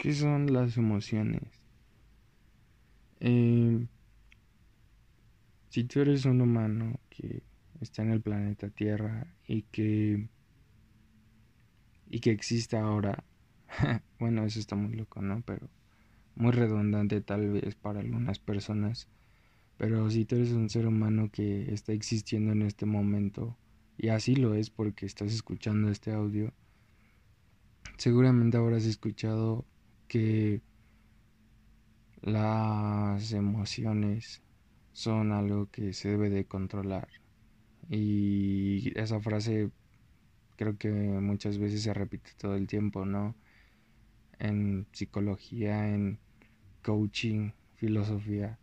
¿Qué son las emociones? Eh, si tú eres un humano que está en el planeta Tierra y que y que existe ahora, bueno, eso está muy loco, ¿no? Pero muy redundante tal vez para algunas personas. Pero si tú eres un ser humano que está existiendo en este momento, y así lo es porque estás escuchando este audio, seguramente habrás escuchado que las emociones son algo que se debe de controlar. Y esa frase creo que muchas veces se repite todo el tiempo, ¿no? En psicología, en coaching, filosofía.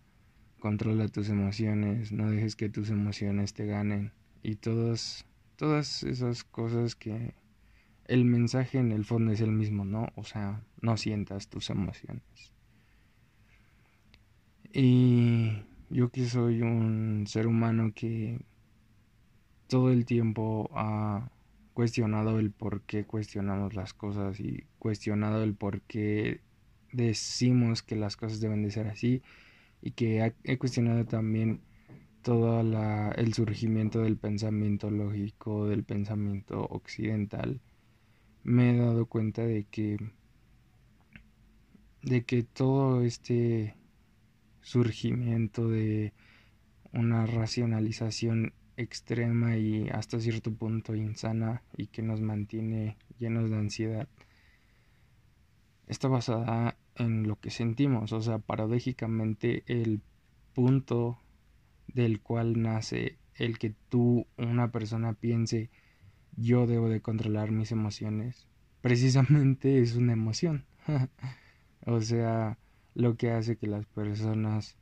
Controla tus emociones, no dejes que tus emociones te ganen. Y todas, todas esas cosas que el mensaje en el fondo es el mismo, ¿no? O sea, no sientas tus emociones. Y yo que soy un ser humano que todo el tiempo ha cuestionado el por qué cuestionamos las cosas y cuestionado el por qué decimos que las cosas deben de ser así y que he cuestionado también todo el surgimiento del pensamiento lógico, del pensamiento occidental me he dado cuenta de que de que todo este surgimiento de una racionalización extrema y hasta cierto punto insana y que nos mantiene llenos de ansiedad está basada en lo que sentimos, o sea, paradójicamente el punto del cual nace el que tú, una persona, piense yo debo de controlar mis emociones, precisamente es una emoción. o sea, lo que hace que las personas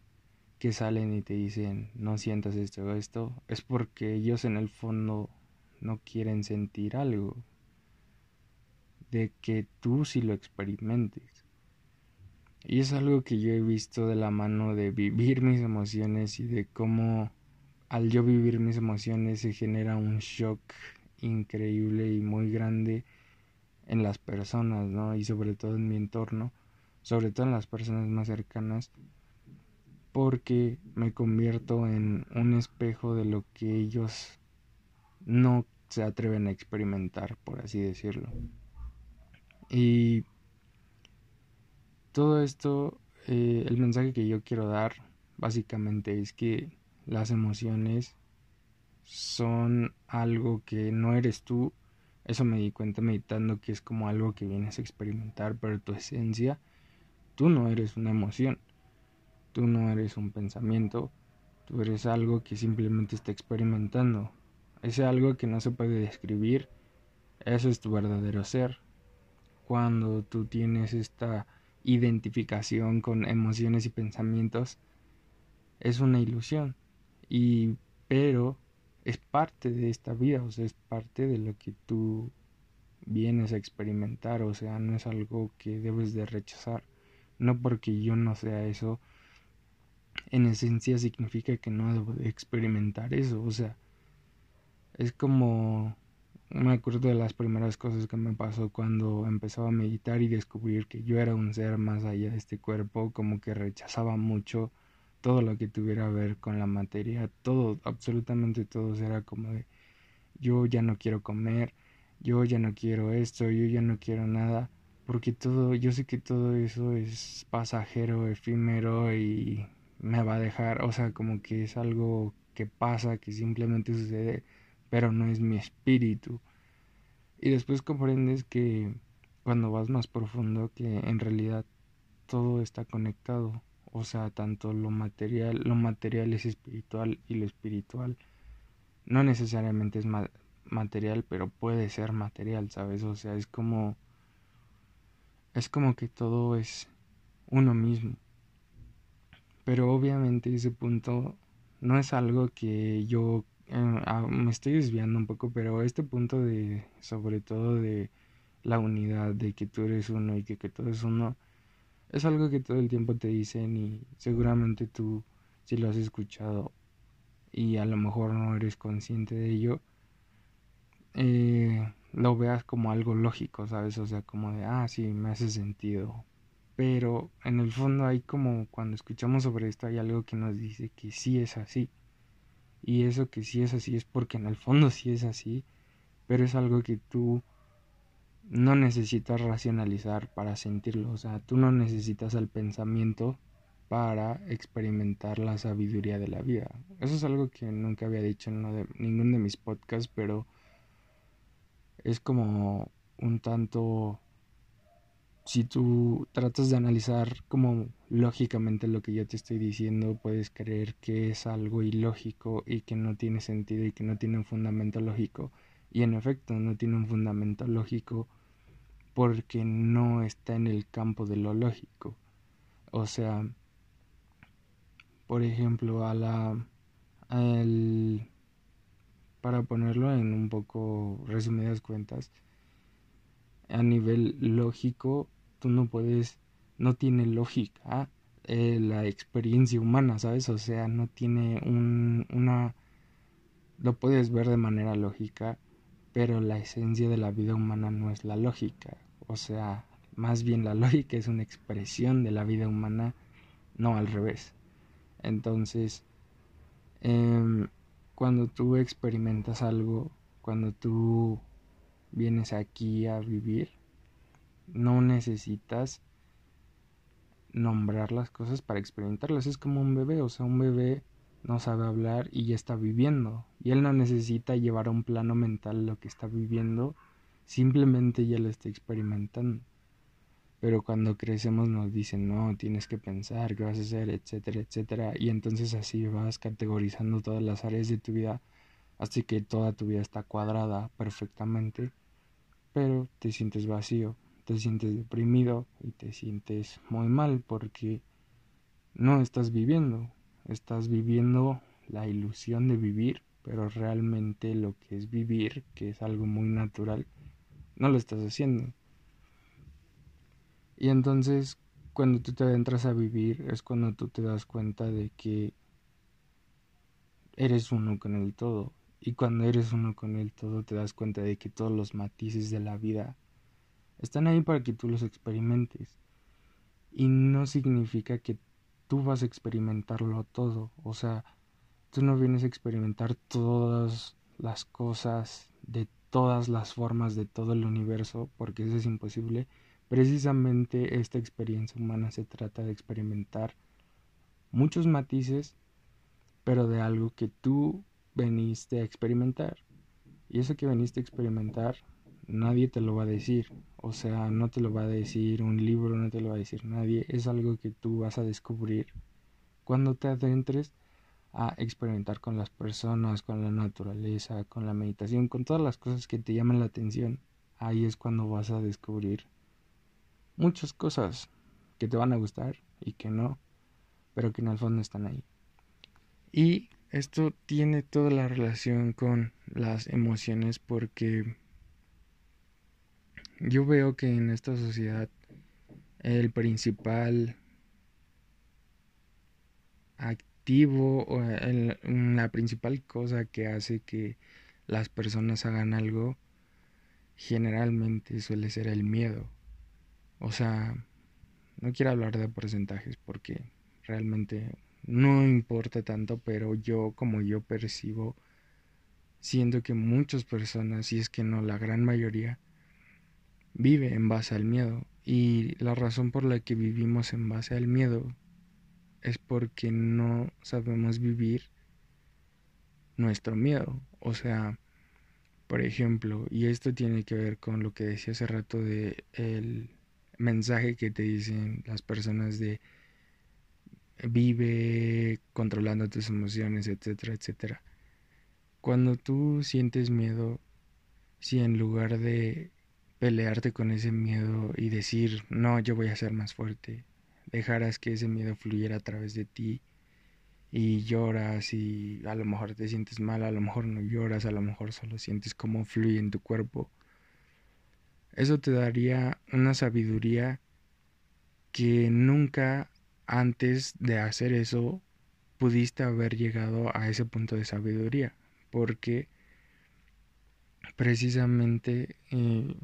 que salen y te dicen no sientas esto o esto, es porque ellos en el fondo no quieren sentir algo, de que tú sí lo experimentes. Y es algo que yo he visto de la mano de vivir mis emociones y de cómo al yo vivir mis emociones se genera un shock increíble y muy grande en las personas, ¿no? Y sobre todo en mi entorno, sobre todo en las personas más cercanas, porque me convierto en un espejo de lo que ellos no se atreven a experimentar, por así decirlo. Y todo esto, eh, el mensaje que yo quiero dar, básicamente es que las emociones son algo que no eres tú. Eso me di cuenta meditando que es como algo que vienes a experimentar, pero tu esencia, tú no eres una emoción, tú no eres un pensamiento, tú eres algo que simplemente está experimentando. Es algo que no se puede describir, eso es tu verdadero ser. Cuando tú tienes esta identificación con emociones y pensamientos, es una ilusión. Y pero es parte de esta vida, o sea, es parte de lo que tú vienes a experimentar, o sea, no es algo que debes de rechazar. No porque yo no sea eso, en esencia significa que no debo de experimentar eso, o sea, es como me acuerdo de las primeras cosas que me pasó cuando empezaba a meditar y descubrir que yo era un ser más allá de este cuerpo, como que rechazaba mucho todo lo que tuviera que ver con la materia, todo, absolutamente todo era como de yo ya no quiero comer, yo ya no quiero esto, yo ya no quiero nada, porque todo, yo sé que todo eso es pasajero, efímero y me va a dejar, o sea, como que es algo que pasa, que simplemente sucede, pero no es mi espíritu. Y después comprendes que cuando vas más profundo, que en realidad todo está conectado o sea, tanto lo material, lo material es espiritual y lo espiritual no necesariamente es material, pero puede ser material, ¿sabes? O sea, es como es como que todo es uno mismo. Pero obviamente ese punto no es algo que yo eh, ah, me estoy desviando un poco, pero este punto de sobre todo de la unidad, de que tú eres uno y que, que todo es uno, es algo que todo el tiempo te dicen y seguramente tú si lo has escuchado y a lo mejor no eres consciente de ello, eh, lo veas como algo lógico, ¿sabes? O sea, como de, ah, sí, me hace sentido. pero en el fondo hay como cuando escuchamos sobre esto hay algo que nos dice que sí es así. Y eso que sí es así es porque en el fondo sí es así, pero es algo que tú no necesitas racionalizar para sentirlo, o sea, tú no necesitas el pensamiento para experimentar la sabiduría de la vida. Eso es algo que nunca había dicho en de, de mis podcasts, pero es como un tanto si tú tratas de analizar como lógicamente lo que yo te estoy diciendo, puedes creer que es algo ilógico y que no tiene sentido y que no tiene un fundamento lógico. Y en efecto, no tiene un fundamento lógico porque no está en el campo de lo lógico. O sea, por ejemplo, a la para ponerlo en un poco resumidas cuentas, a nivel lógico, tú no puedes, no tiene lógica eh, la experiencia humana, ¿sabes? O sea, no tiene un, una, lo puedes ver de manera lógica, pero la esencia de la vida humana no es la lógica. O sea, más bien la lógica es una expresión de la vida humana, no al revés. Entonces, em, cuando tú experimentas algo, cuando tú vienes aquí a vivir, no necesitas nombrar las cosas para experimentarlas. Es como un bebé, o sea, un bebé no sabe hablar y ya está viviendo. Y él no necesita llevar a un plano mental lo que está viviendo, simplemente ya lo está experimentando. Pero cuando crecemos nos dicen, no, tienes que pensar, qué vas a hacer, etcétera, etcétera. Y entonces así vas categorizando todas las áreas de tu vida hasta que toda tu vida está cuadrada perfectamente. Pero te sientes vacío, te sientes deprimido y te sientes muy mal porque no estás viviendo. Estás viviendo la ilusión de vivir, pero realmente lo que es vivir, que es algo muy natural, no lo estás haciendo. Y entonces cuando tú te adentras a vivir es cuando tú te das cuenta de que eres uno con el todo. Y cuando eres uno con el todo te das cuenta de que todos los matices de la vida están ahí para que tú los experimentes. Y no significa que tú vas a experimentarlo todo. O sea, tú no vienes a experimentar todas las cosas de todas las formas de todo el universo, porque eso es imposible Precisamente esta experiencia humana se trata de experimentar muchos matices, pero de algo que tú veniste a experimentar. Y eso que veniste a experimentar, nadie te lo va a decir. O sea, no te lo va a decir un libro, no te lo va a decir nadie. Es algo que tú vas a descubrir cuando te adentres a experimentar con las personas, con la naturaleza, con la meditación, con todas las cosas que te llaman la atención. Ahí es cuando vas a descubrir muchas cosas que te van a gustar y que no, pero que en el fondo están ahí. Y esto tiene toda la relación con las emociones porque yo veo que en esta sociedad el principal activo o la principal cosa que hace que las personas hagan algo generalmente suele ser el miedo. O sea, no quiero hablar de porcentajes porque realmente no importa tanto, pero yo como yo percibo, siento que muchas personas, si es que no la gran mayoría, vive en base al miedo. Y la razón por la que vivimos en base al miedo es porque no sabemos vivir nuestro miedo. O sea, por ejemplo, y esto tiene que ver con lo que decía hace rato de el mensaje que te dicen las personas de vive controlando tus emociones, etcétera, etcétera. Cuando tú sientes miedo, si en lugar de pelearte con ese miedo y decir, no, yo voy a ser más fuerte, dejaras que ese miedo fluyera a través de ti y lloras y a lo mejor te sientes mal, a lo mejor no lloras, a lo mejor solo sientes cómo fluye en tu cuerpo eso te daría una sabiduría que nunca antes de hacer eso pudiste haber llegado a ese punto de sabiduría. Porque precisamente eh,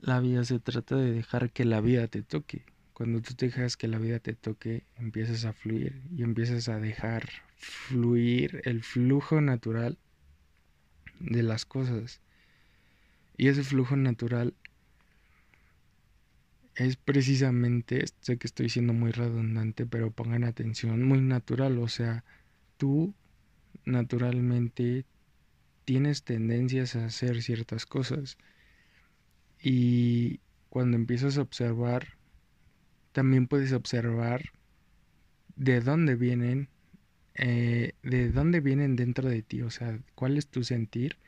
la vida se trata de dejar que la vida te toque. Cuando tú dejas que la vida te toque, empiezas a fluir y empiezas a dejar fluir el flujo natural de las cosas. Y ese flujo natural es precisamente, sé que estoy siendo muy redundante, pero pongan atención, muy natural. O sea, tú naturalmente tienes tendencias a hacer ciertas cosas. Y cuando empiezas a observar, también puedes observar de dónde vienen, eh, de dónde vienen dentro de ti, o sea, cuál es tu sentir.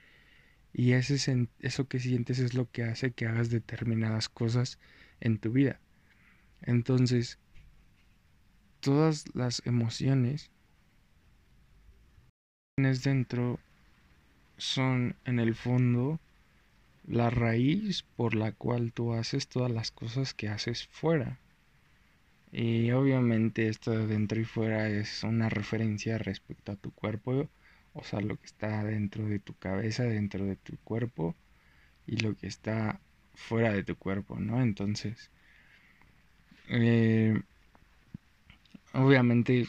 Y ese, eso que sientes es lo que hace que hagas determinadas cosas en tu vida. Entonces, todas las emociones que tienes dentro son en el fondo la raíz por la cual tú haces todas las cosas que haces fuera. Y obviamente esto de dentro y fuera es una referencia respecto a tu cuerpo, o sea, lo que está dentro de tu cabeza, dentro de tu cuerpo y lo que está fuera de tu cuerpo, ¿no? Entonces, eh, obviamente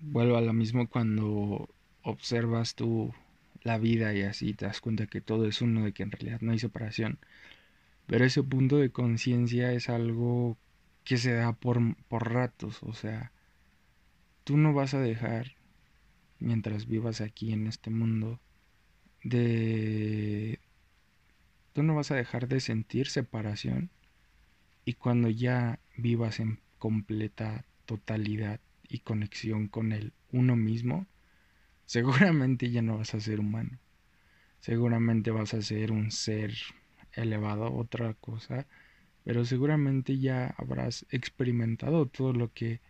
vuelvo a lo mismo cuando observas tú la vida y así te das cuenta que todo es uno, de que en realidad no hay separación. Pero ese punto de conciencia es algo que se da por, por ratos, o sea, tú no vas a dejar, mientras vivas aquí en este mundo, de... Tú no vas a dejar de sentir separación y cuando ya vivas en completa totalidad y conexión con el uno mismo, seguramente ya no vas a ser humano. Seguramente vas a ser un ser elevado, otra cosa, pero seguramente ya habrás experimentado todo lo que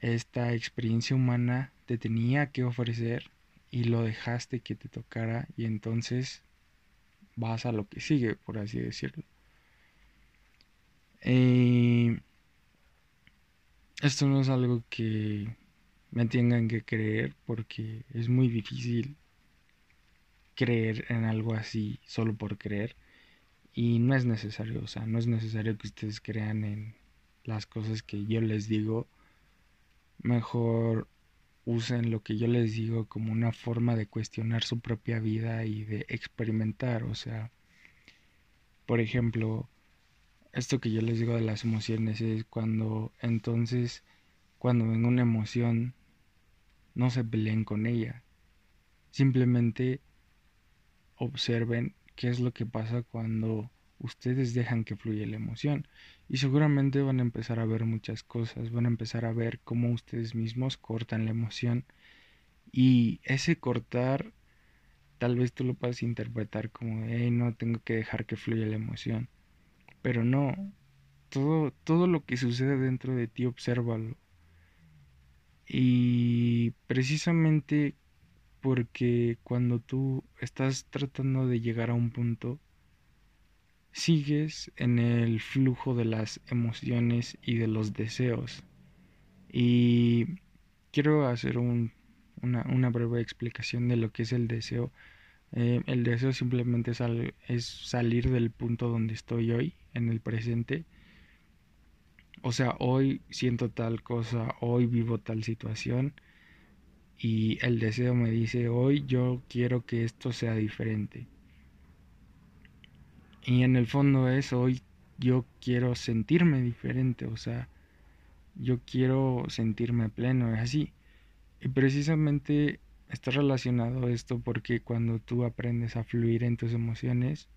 esta experiencia humana te tenía que ofrecer y lo dejaste que te tocara y entonces vas a lo que sigue, por así decirlo. Eh, esto no es algo que me tengan que creer porque es muy difícil creer en algo así solo por creer. Y no es necesario, o sea, no es necesario que ustedes crean en las cosas que yo les digo, mejor usen lo que yo les digo como una forma de cuestionar su propia vida y de experimentar, o sea, por ejemplo, esto que yo les digo de las emociones es cuando entonces cuando ven una emoción no se peleen con ella. Simplemente observen qué es lo que pasa cuando ustedes dejan que fluya la emoción. Y seguramente van a empezar a ver muchas cosas, van a empezar a ver cómo ustedes mismos cortan la emoción. Y ese cortar, tal vez tú lo puedas interpretar como, hey, no tengo que dejar que fluya la emoción. Pero no, todo, todo lo que sucede dentro de ti, obsérvalo. Y precisamente porque cuando tú estás tratando de llegar a un punto, sigues en el flujo de las emociones y de los deseos. Y quiero hacer un, una, breve explicación de lo que es el deseo. Eh, el deseo simplemente es salir del punto donde estoy hoy, en el presente, o sea, hoy siento tal cosa, hoy vivo tal situación y el deseo me dice, hoy yo quiero que esto sea diferente. Y en el fondo es, hoy yo quiero sentirme diferente, o sea, yo quiero sentirme pleno, es así. Y precisamente está relacionado esto porque cuando tú aprendes a fluir en tus emociones,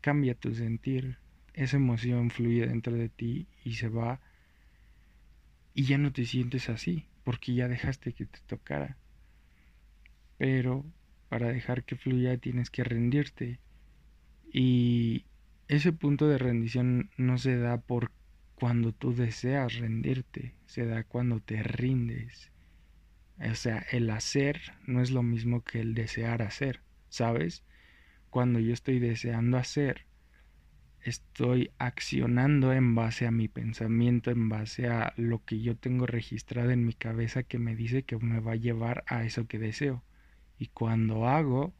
cambia tu sentir, esa emoción fluye dentro de ti y se va y ya no te sientes así porque ya dejaste que te tocara. Pero para dejar que fluya tienes que rendirte y ese punto de rendición no se da por cuando tú deseas rendirte, se da cuando te rindes. O sea, el hacer no es lo mismo que el desear hacer, ¿sabes? Cuando yo estoy deseando hacer, estoy accionando en base a mi pensamiento, en base a lo que yo tengo registrado en mi cabeza que me dice que me va a llevar a eso que deseo. Y cuando hago,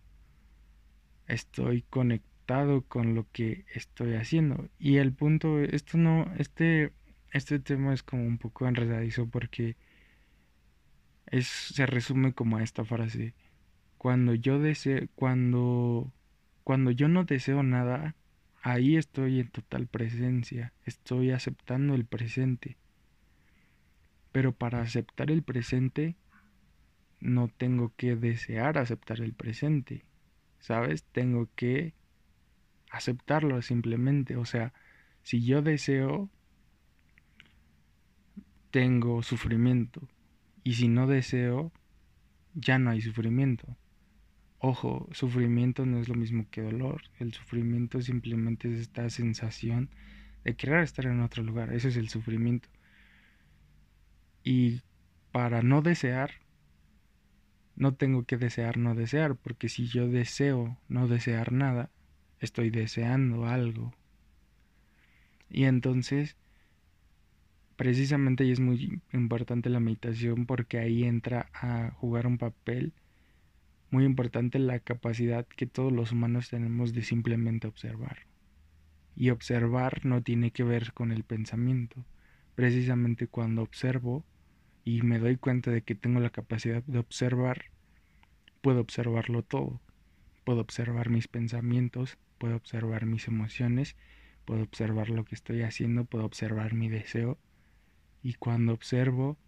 estoy conectado con lo que estoy haciendo. Y el punto, esto no, este, este tema es como un poco enredadizo porque es, se resume como a esta frase. Cuando yo deseo, cuando, cuando yo no deseo nada, ahí estoy en total presencia, estoy aceptando el presente. Pero para aceptar el presente, no tengo que desear aceptar el presente, ¿sabes? Tengo que aceptarlo simplemente. O sea, si yo deseo, tengo sufrimiento. Y si no deseo, ya no hay sufrimiento. Ojo, sufrimiento no es lo mismo que dolor. El sufrimiento simplemente es esta sensación de querer estar en otro lugar. Ese es el sufrimiento. Y para no desear, no tengo que desear no desear, porque si yo deseo no desear nada, estoy deseando algo. Y entonces, precisamente es muy importante la meditación porque ahí entra a jugar un papel muy importante la capacidad que todos los humanos tenemos de simplemente observar. Y observar no tiene que ver con el pensamiento. Precisamente cuando observo, y me doy cuenta de que tengo la capacidad de observar, puedo observarlo todo. Puedo observar mis pensamientos, puedo observar mis emociones, puedo observar lo que estoy haciendo, puedo observar mi deseo. Y cuando observo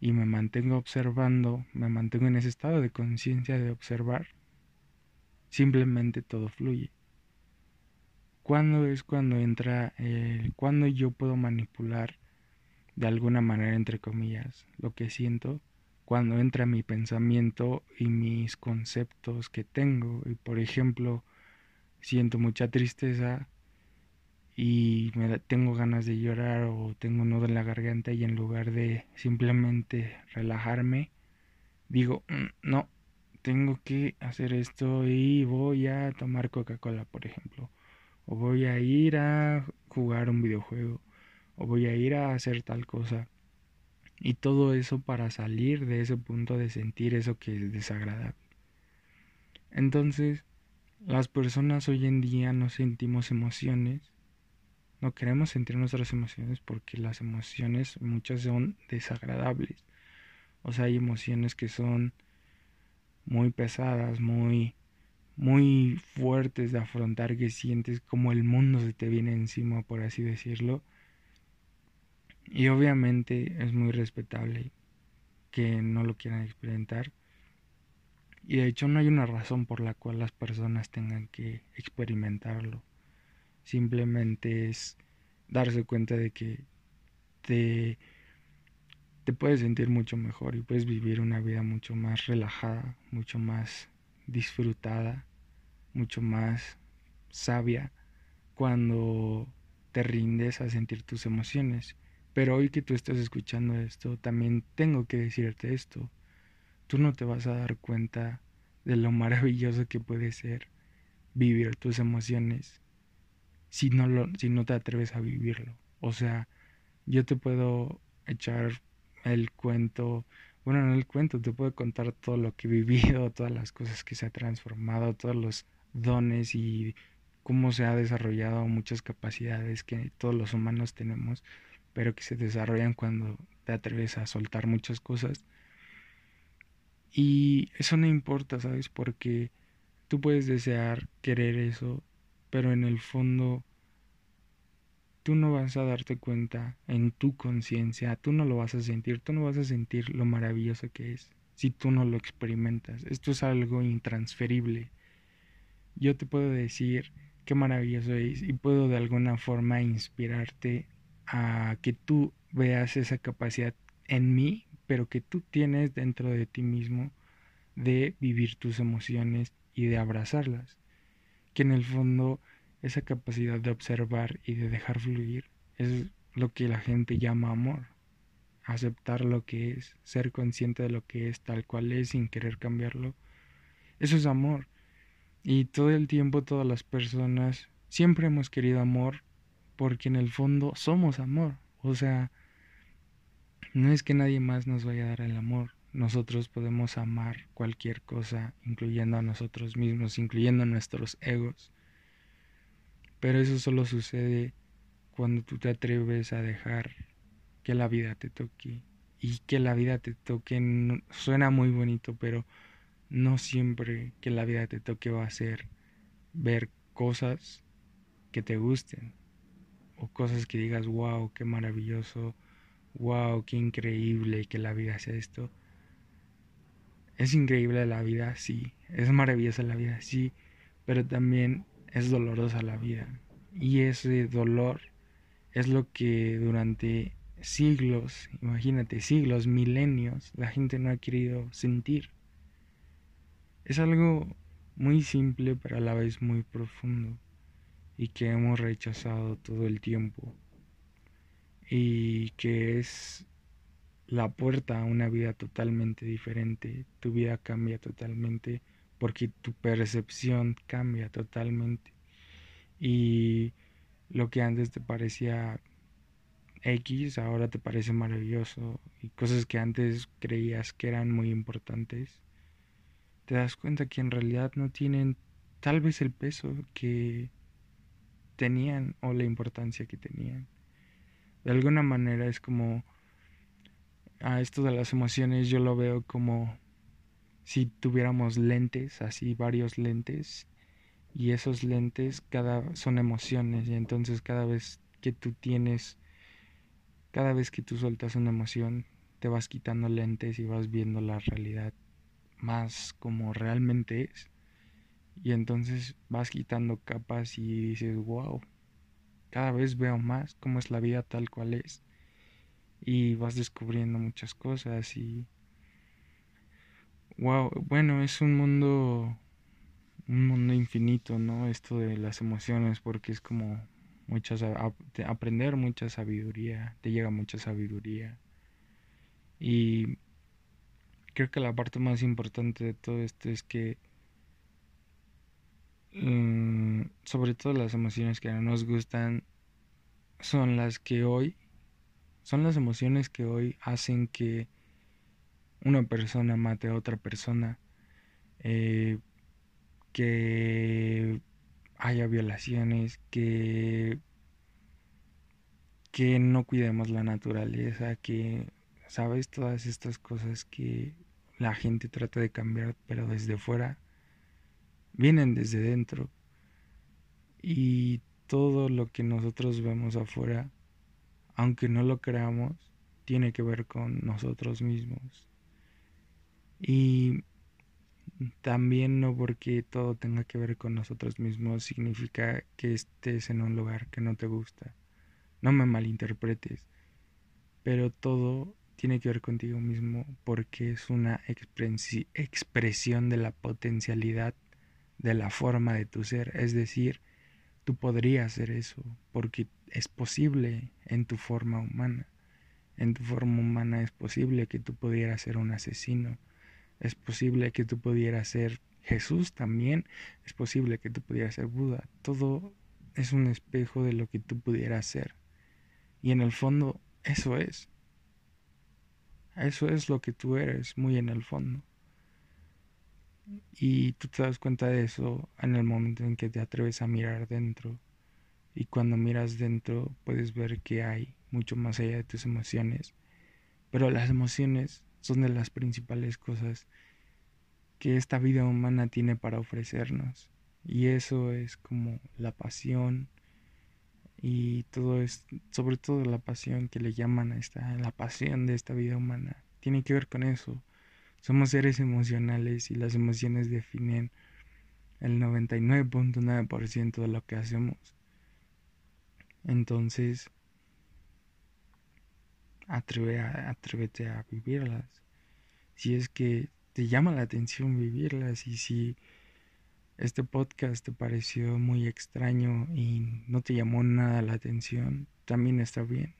y me mantengo observando, me mantengo en ese estado de conciencia de observar, simplemente todo fluye. ¿Cuándo es cuando entra, eh, cuando yo puedo manipular de alguna manera, entre comillas, lo que siento, cuando entra mi pensamiento y mis conceptos que tengo. Y por ejemplo, siento mucha tristeza y me tengo ganas de llorar o tengo un nudo en la garganta y en lugar de simplemente relajarme, digo, mm, no, tengo que hacer esto y voy a tomar Coca-Cola, por ejemplo. O voy a ir a jugar un videojuego o voy a ir a hacer tal cosa. Y todo eso para salir de ese punto de sentir eso que es desagradable. Entonces, las personas hoy en día no sentimos emociones. No queremos sentir nuestras emociones porque las emociones muchas son desagradables. O sea, hay emociones que son muy pesadas, muy muy fuertes de afrontar que sientes como el mundo se te viene encima, por así decirlo. Y obviamente es muy respetable que no lo quieran experimentar. Y de hecho no hay una razón por la cual las personas tengan que experimentarlo. Simplemente es darse cuenta de que te, te puedes sentir mucho mejor y puedes vivir una vida mucho más relajada, mucho más disfrutada, mucho más sabia cuando te rindes a sentir tus emociones. Pero hoy que tú estás escuchando esto, también tengo que decirte esto. Tú no te vas a dar cuenta de lo maravilloso que puede ser vivir tus emociones si no, lo, si no te atreves a vivirlo. O sea, yo te puedo echar el cuento, bueno, no el cuento, te puedo contar todo lo que he vivido, todas las cosas que se ha transformado, todos los dones y cómo se ha desarrollado muchas capacidades que todos los humanos tenemos pero que se desarrollan cuando te atreves a soltar muchas cosas. Y eso no importa, ¿sabes? Porque tú puedes desear querer eso, pero en el fondo tú no vas a darte cuenta en tu conciencia, tú no lo vas a sentir, tú no vas a sentir lo maravilloso que es si tú no lo experimentas. Esto es algo intransferible. Yo te puedo decir qué maravilloso es y puedo de alguna forma inspirarte a que tú veas esa capacidad en mí, pero que tú tienes dentro de ti mismo de vivir tus emociones y de abrazarlas. Que en el fondo esa capacidad de observar y de dejar fluir es lo que la gente llama amor. Aceptar lo que es, ser consciente de lo que es tal cual es sin querer cambiarlo. Eso es amor. Y todo el tiempo todas las personas siempre hemos querido amor porque en el fondo somos amor. O sea, no es que nadie más nos vaya a dar el amor. Nosotros podemos amar cualquier cosa, incluyendo a nosotros mismos, incluyendo a nuestros egos. Pero eso solo sucede cuando tú te atreves a dejar que la vida te toque. Y que la vida te toque suena muy bonito, pero no siempre que la vida te toque va a ser ver cosas que te gusten o cosas que digas, wow, qué maravilloso, wow, qué increíble que la vida sea esto. Es increíble la vida, sí, es maravillosa la vida, sí, pero también es dolorosa la vida. Y ese dolor es lo que durante siglos, imagínate, siglos, milenios, la gente no ha querido sentir. Es algo muy simple pero a la vez muy profundo y que hemos rechazado todo el tiempo y que es la puerta a una vida totalmente diferente. Tu vida cambia totalmente porque tu percepción cambia totalmente. Y lo que antes te parecía X, ahora te parece maravilloso. Y cosas que antes creías que eran muy importantes, te das cuenta que en realidad no tienen tal vez el peso que tenían o la importancia que tenían. De alguna manera es como a esto de las emociones yo lo veo como si tuviéramos lentes, así varios lentes y esos lentes cada son emociones y entonces cada vez que tú tienes cada vez que tú sueltas una emoción te vas quitando lentes y vas viendo la realidad más como realmente es y entonces vas quitando capas y dices, wow, cada vez veo más cómo es la vida tal cual es. Y vas descubriendo muchas cosas y... Wow, bueno, es un mundo, un mundo infinito, ¿no? Esto de las emociones, porque es como muchas, aprender mucha sabiduría, te llega mucha sabiduría. Y creo que la parte más importante de todo esto es que Mm, sobre todo las emociones que no nos gustan son las que hoy son las emociones que hoy hacen que una persona mate a otra persona eh, que haya violaciones que que no cuidemos la naturaleza que sabes todas estas cosas que la gente trata de cambiar pero desde fuera vienen desde dentro. Y todo lo que nosotros vemos afuera, aunque no lo creamos, tiene que ver con nosotros mismos. Y también no porque todo tenga que ver con nosotros mismos significa que estés en un lugar que no te gusta. No me malinterpretes, pero todo tiene que ver contigo mismo porque es una expresión de la potencialidad de la forma de tu ser. Es decir, tú podrías hacer eso porque es posible en tu forma humana. En tu forma humana es posible que tú pudieras ser un asesino. Es posible que tú pudieras ser Jesús también. Es posible que tú pudieras ser Buda. Todo es un espejo de lo que tú pudieras ser. Y en el fondo, eso es. Eso es lo que tú eres, muy en el fondo. Y tú te das cuenta de eso en el momento en que te atreves a mirar dentro. Y cuando miras dentro puedes ver que hay mucho más allá de tus emociones. Pero las emociones son de las principales cosas que esta vida humana tiene para ofrecernos. Y eso es como la pasión y todo es, sobre todo la pasión que le llaman a esta, la pasión de esta vida humana. Tiene que ver con eso somos seres emocionales y las emociones definen el 99.9% de lo que hacemos. Entonces, atreve a, atrévete a vivirlas. Si es que te llama la atención vivirlas y si este podcast te pareció muy extraño y no te llamó nada la atención, también está bien.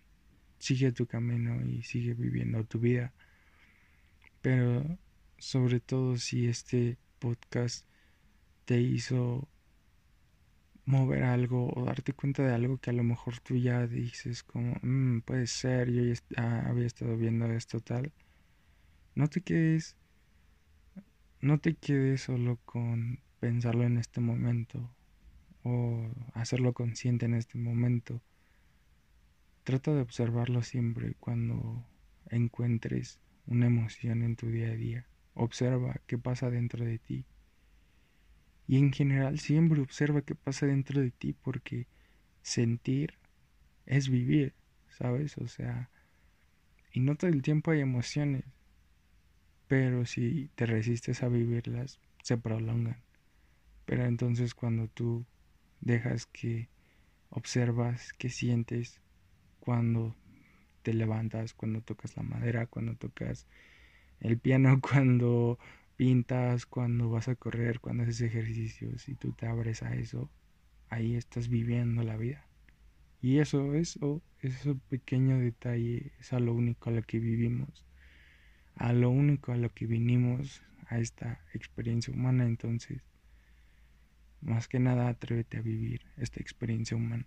Sigue tu camino y sigue viviendo tu vida pero sobre todo si este podcast te hizo mover algo o darte cuenta de algo que a lo mejor tú ya dices como mm, puede ser yo ya había estado viendo esto tal no te quedes no te quedes solo con pensarlo en este momento o hacerlo consciente en este momento. Trata de observarlo siempre cuando encuentres una emoción en tu día a día. Observa qué pasa dentro de ti. Y en general siempre observa qué pasa dentro de ti porque sentir es vivir, ¿sabes? O sea, y no todo el tiempo hay emociones, pero si te resistes a vivirlas, se prolongan. Pero entonces cuando tú dejas que observas, que sientes cuando te levantas, cuando tocas la madera, cuando tocas el piano, cuando pintas, cuando vas a correr, cuando haces ejercicios y tú te abres a eso, ahí estás viviendo la vida. Y eso, eso, ese pequeño detalle es a lo único a lo que vivimos, a lo único a lo que vinimos a esta experiencia humana. Entonces, más que nada, atrévete a vivir esta experiencia humana.